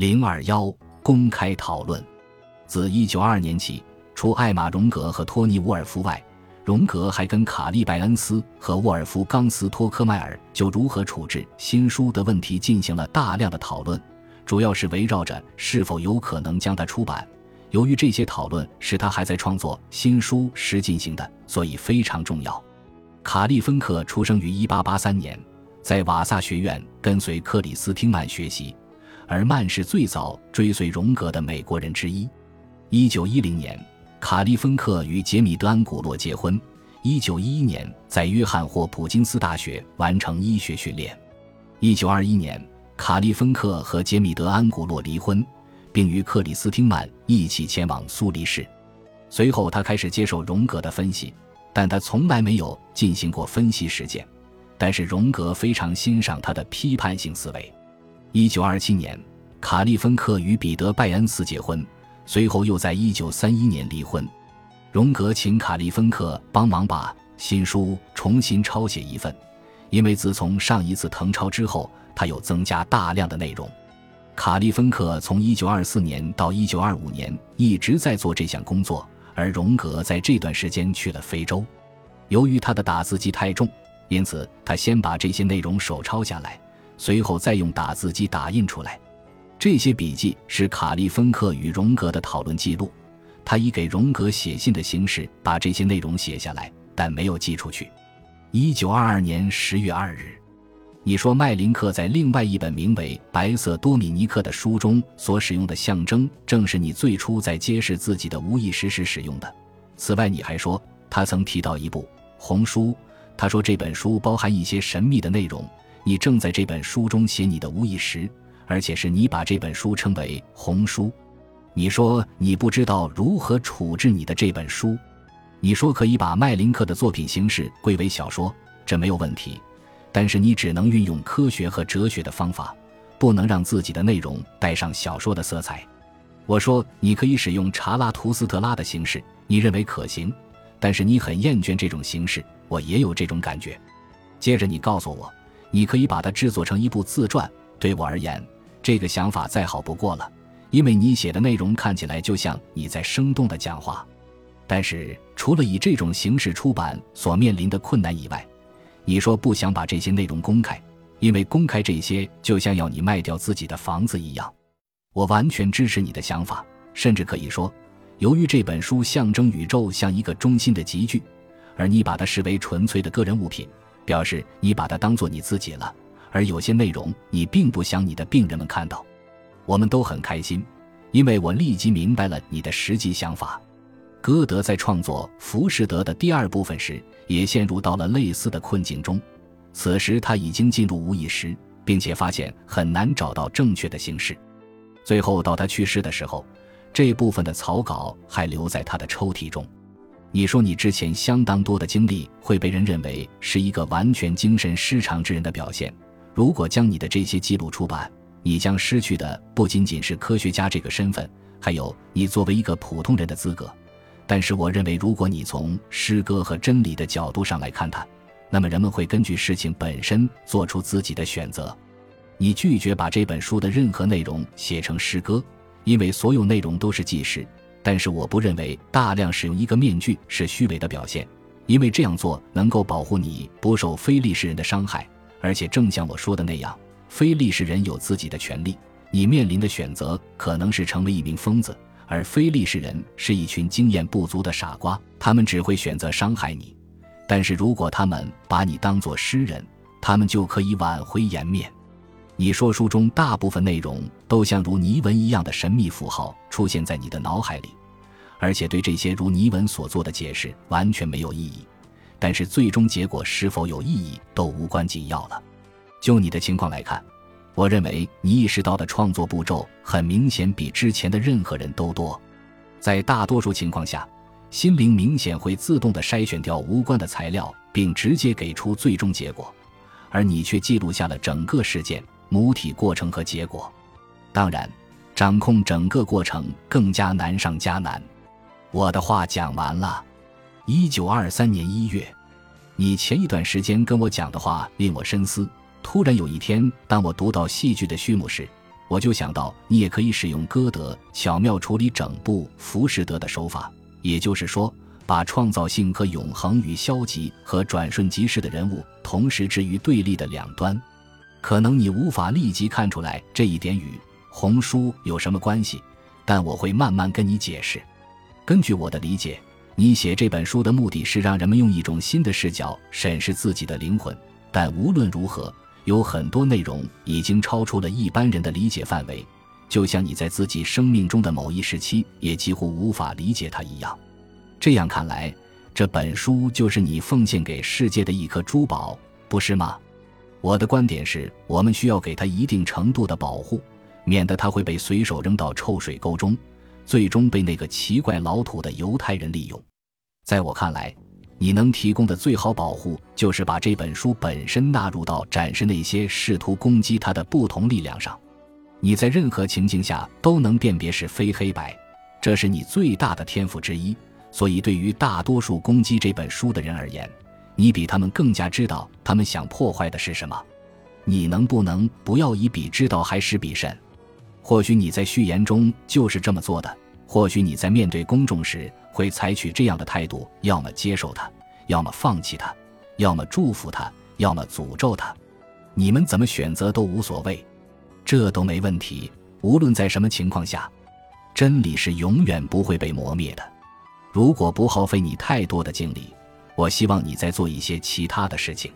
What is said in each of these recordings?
零二幺公开讨论。自一九二二年起，除艾玛·荣格和托尼·沃尔夫外，荣格还跟卡利·拜恩斯和沃尔夫冈斯托克迈尔就如何处置新书的问题进行了大量的讨论，主要是围绕着是否有可能将它出版。由于这些讨论是他还在创作新书时进行的，所以非常重要。卡利芬克出生于一八八三年，在瓦萨学院跟随克里斯汀曼学习，而曼是最早追随荣格的美国人之一。一九一零年，卡利芬克与杰米德安古洛结婚。一九一一年，在约翰霍普金斯大学完成医学训练。一九二一年，卡利芬克和杰米德安古洛离婚。并与克里斯汀曼一起前往苏黎世。随后，他开始接受荣格的分析，但他从来没有进行过分析实践。但是，荣格非常欣赏他的批判性思维。一九二七年，卡利芬克与彼得·拜恩斯结婚，随后又在一九三一年离婚。荣格请卡利芬克帮忙把新书重新抄写一份，因为自从上一次誊抄之后，他又增加大量的内容。卡利芬克从1924年到1925年一直在做这项工作，而荣格在这段时间去了非洲。由于他的打字机太重，因此他先把这些内容手抄下来，随后再用打字机打印出来。这些笔记是卡利芬克与荣格的讨论记录，他以给荣格写信的形式把这些内容写下来，但没有寄出去。1922年10月2日。你说麦林克在另外一本名为《白色多米尼克》的书中所使用的象征，正是你最初在揭示自己的无意识时使用的。此外，你还说他曾提到一部红书，他说这本书包含一些神秘的内容。你正在这本书中写你的无意识，而且是你把这本书称为红书。你说你不知道如何处置你的这本书。你说可以把麦林克的作品形式归为小说，这没有问题。但是你只能运用科学和哲学的方法，不能让自己的内容带上小说的色彩。我说你可以使用查拉图斯特拉的形式，你认为可行，但是你很厌倦这种形式。我也有这种感觉。接着你告诉我，你可以把它制作成一部自传。对我而言，这个想法再好不过了，因为你写的内容看起来就像你在生动的讲话。但是除了以这种形式出版所面临的困难以外，你说不想把这些内容公开，因为公开这些就像要你卖掉自己的房子一样。我完全支持你的想法，甚至可以说，由于这本书象征宇宙像一个中心的集聚，而你把它视为纯粹的个人物品，表示你把它当做你自己了。而有些内容你并不想你的病人们看到。我们都很开心，因为我立即明白了你的实际想法。歌德在创作《浮士德》的第二部分时，也陷入到了类似的困境中。此时他已经进入无意识，并且发现很难找到正确的形式。最后到他去世的时候，这部分的草稿还留在他的抽屉中。你说你之前相当多的经历会被人认为是一个完全精神失常之人的表现。如果将你的这些记录出版，你将失去的不仅仅是科学家这个身份，还有你作为一个普通人的资格。但是我认为，如果你从诗歌和真理的角度上来看它，那么人们会根据事情本身做出自己的选择。你拒绝把这本书的任何内容写成诗歌，因为所有内容都是纪实。但是我不认为大量使用一个面具是虚伪的表现，因为这样做能够保护你不受非利士人的伤害。而且正像我说的那样，非利士人有自己的权利。你面临的选择可能是成为一名疯子。而非利士人是一群经验不足的傻瓜，他们只会选择伤害你。但是如果他们把你当作诗人，他们就可以挽回颜面。你说书中大部分内容都像如泥文一样的神秘符号出现在你的脑海里，而且对这些如泥文所做的解释完全没有意义。但是最终结果是否有意义都无关紧要了。就你的情况来看。我认为你意识到的创作步骤很明显比之前的任何人都多。在大多数情况下，心灵明显会自动的筛选掉无关的材料，并直接给出最终结果，而你却记录下了整个事件、母体过程和结果。当然，掌控整个过程更加难上加难。我的话讲完了。一九二三年一月，你前一段时间跟我讲的话令我深思。突然有一天，当我读到戏剧的序幕时，我就想到，你也可以使用歌德巧妙处理整部《浮士德》的手法，也就是说，把创造性和永恒与消极和转瞬即逝的人物同时置于对立的两端。可能你无法立即看出来这一点与红书有什么关系，但我会慢慢跟你解释。根据我的理解，你写这本书的目的是让人们用一种新的视角审视自己的灵魂。但无论如何。有很多内容已经超出了一般人的理解范围，就像你在自己生命中的某一时期也几乎无法理解它一样。这样看来，这本书就是你奉献给世界的一颗珠宝，不是吗？我的观点是，我们需要给它一定程度的保护，免得它会被随手扔到臭水沟中，最终被那个奇怪老土的犹太人利用。在我看来。你能提供的最好保护，就是把这本书本身纳入到展示那些试图攻击它的不同力量上。你在任何情境下都能辨别是非黑白，这是你最大的天赋之一。所以，对于大多数攻击这本书的人而言，你比他们更加知道他们想破坏的是什么。你能不能不要以彼之道还施彼身？或许你在序言中就是这么做的。或许你在面对公众时会采取这样的态度：要么接受他，要么放弃他，要么祝福他，要么诅咒他。你们怎么选择都无所谓，这都没问题。无论在什么情况下，真理是永远不会被磨灭的。如果不耗费你太多的精力，我希望你在做一些其他的事情。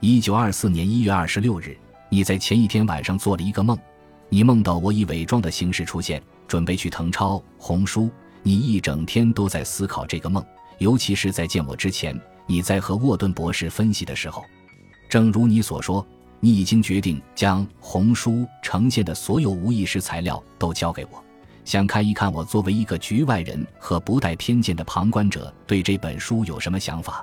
一九二四年一月二十六日，你在前一天晚上做了一个梦，你梦到我以伪装的形式出现。准备去誊抄《红书》，你一整天都在思考这个梦，尤其是在见我之前，你在和沃顿博士分析的时候。正如你所说，你已经决定将《红书》呈现的所有无意识材料都交给我，想看一看我作为一个局外人和不带偏见的旁观者对这本书有什么想法。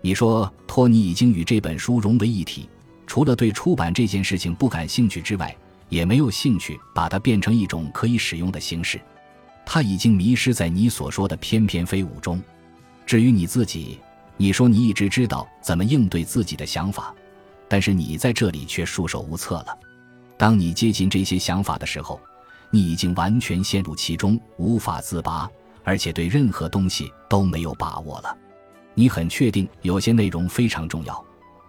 你说托尼已经与这本书融为一体，除了对出版这件事情不感兴趣之外。也没有兴趣把它变成一种可以使用的形式，他已经迷失在你所说的翩翩飞舞中。至于你自己，你说你一直知道怎么应对自己的想法，但是你在这里却束手无策了。当你接近这些想法的时候，你已经完全陷入其中，无法自拔，而且对任何东西都没有把握了。你很确定有些内容非常重要，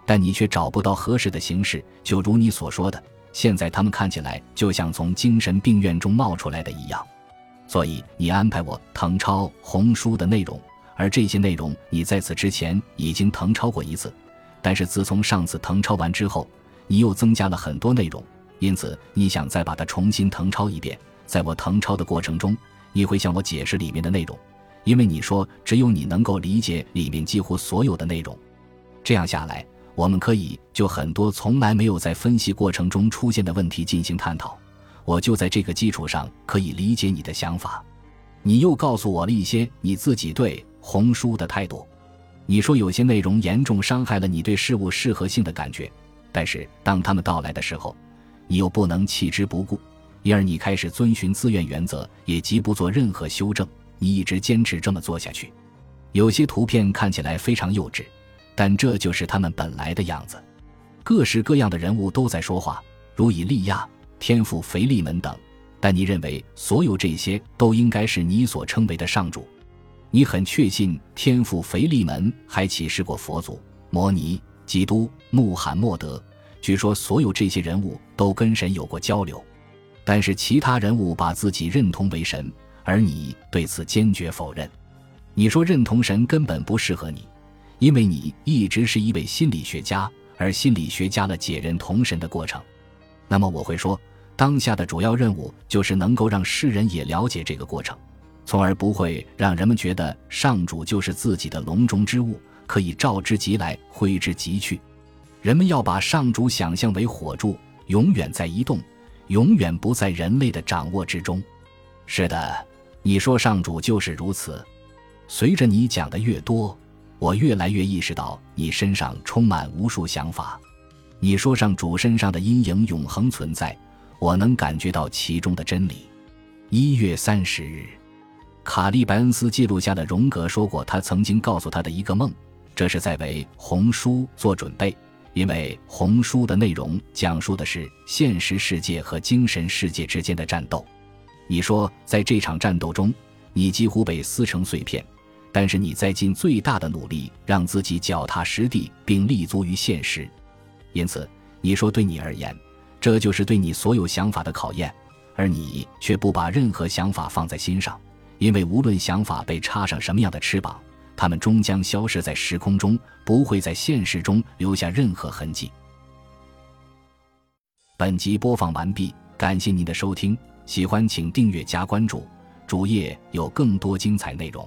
但你却找不到合适的形式，就如你所说的。现在他们看起来就像从精神病院中冒出来的一样，所以你安排我誊抄《红书》的内容，而这些内容你在此之前已经誊抄过一次，但是自从上次誊抄完之后，你又增加了很多内容，因此你想再把它重新誊抄一遍。在我誊抄的过程中，你会向我解释里面的内容，因为你说只有你能够理解里面几乎所有的内容。这样下来。我们可以就很多从来没有在分析过程中出现的问题进行探讨，我就在这个基础上可以理解你的想法。你又告诉我了一些你自己对红书的态度。你说有些内容严重伤害了你对事物适合性的感觉，但是当他们到来的时候，你又不能弃之不顾，因而你开始遵循自愿原则，也极不做任何修正。你一直坚持这么做下去。有些图片看起来非常幼稚。但这就是他们本来的样子，各式各样的人物都在说话，如以利亚、天父腓利门等。但你认为所有这些都应该是你所称为的上主？你很确信天父腓利门还启示过佛祖、摩尼、基督、穆罕默德？据说所有这些人物都跟神有过交流，但是其他人物把自己认同为神，而你对此坚决否认。你说认同神根本不适合你。因为你一直是一位心理学家，而心理学家了解人同神的过程，那么我会说，当下的主要任务就是能够让世人也了解这个过程，从而不会让人们觉得上主就是自己的笼中之物，可以召之即来，挥之即去。人们要把上主想象为火柱，永远在移动，永远不在人类的掌握之中。是的，你说上主就是如此。随着你讲的越多。我越来越意识到，你身上充满无数想法。你说上主身上的阴影永恒存在，我能感觉到其中的真理。一月三十日，卡利白恩斯记录下了荣格说过他曾经告诉他的一个梦，这是在为红书做准备，因为红书的内容讲述的是现实世界和精神世界之间的战斗。你说，在这场战斗中，你几乎被撕成碎片，但是你在尽最大的努力让自己脚踏实地，并立足于现实。因此，你说对你而言，这就是对你所有想法的考验，而你却不把任何想法放在心上，因为无论想法被插上什么样的翅膀。它们终将消失在时空中，不会在现实中留下任何痕迹。本集播放完毕，感谢您的收听，喜欢请订阅加关注，主页有更多精彩内容。